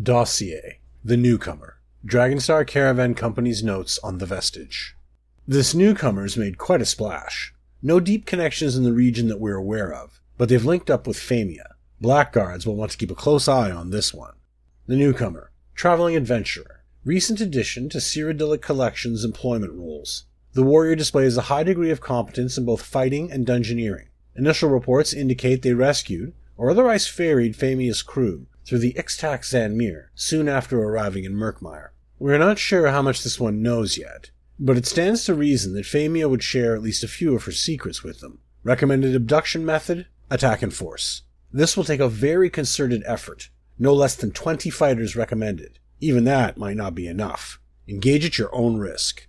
Dossier The Newcomer Dragonstar Caravan Company's Notes on the Vestige. This newcomer's made quite a splash. No deep connections in the region that we're aware of, but they've linked up with Famia. Blackguards will want to keep a close eye on this one. The newcomer, traveling adventurer, recent addition to Cyrodilic Collection's employment rules. The warrior displays a high degree of competence in both fighting and dungeoneering. Initial reports indicate they rescued or otherwise ferried Famia's crew through the Ixtac Zanmir soon after arriving in Murkmire. We are not sure how much this one knows yet, but it stands to reason that Famia would share at least a few of her secrets with them. Recommended abduction method attack in force. This will take a very concerted effort. No less than 20 fighters recommended. Even that might not be enough. Engage at your own risk.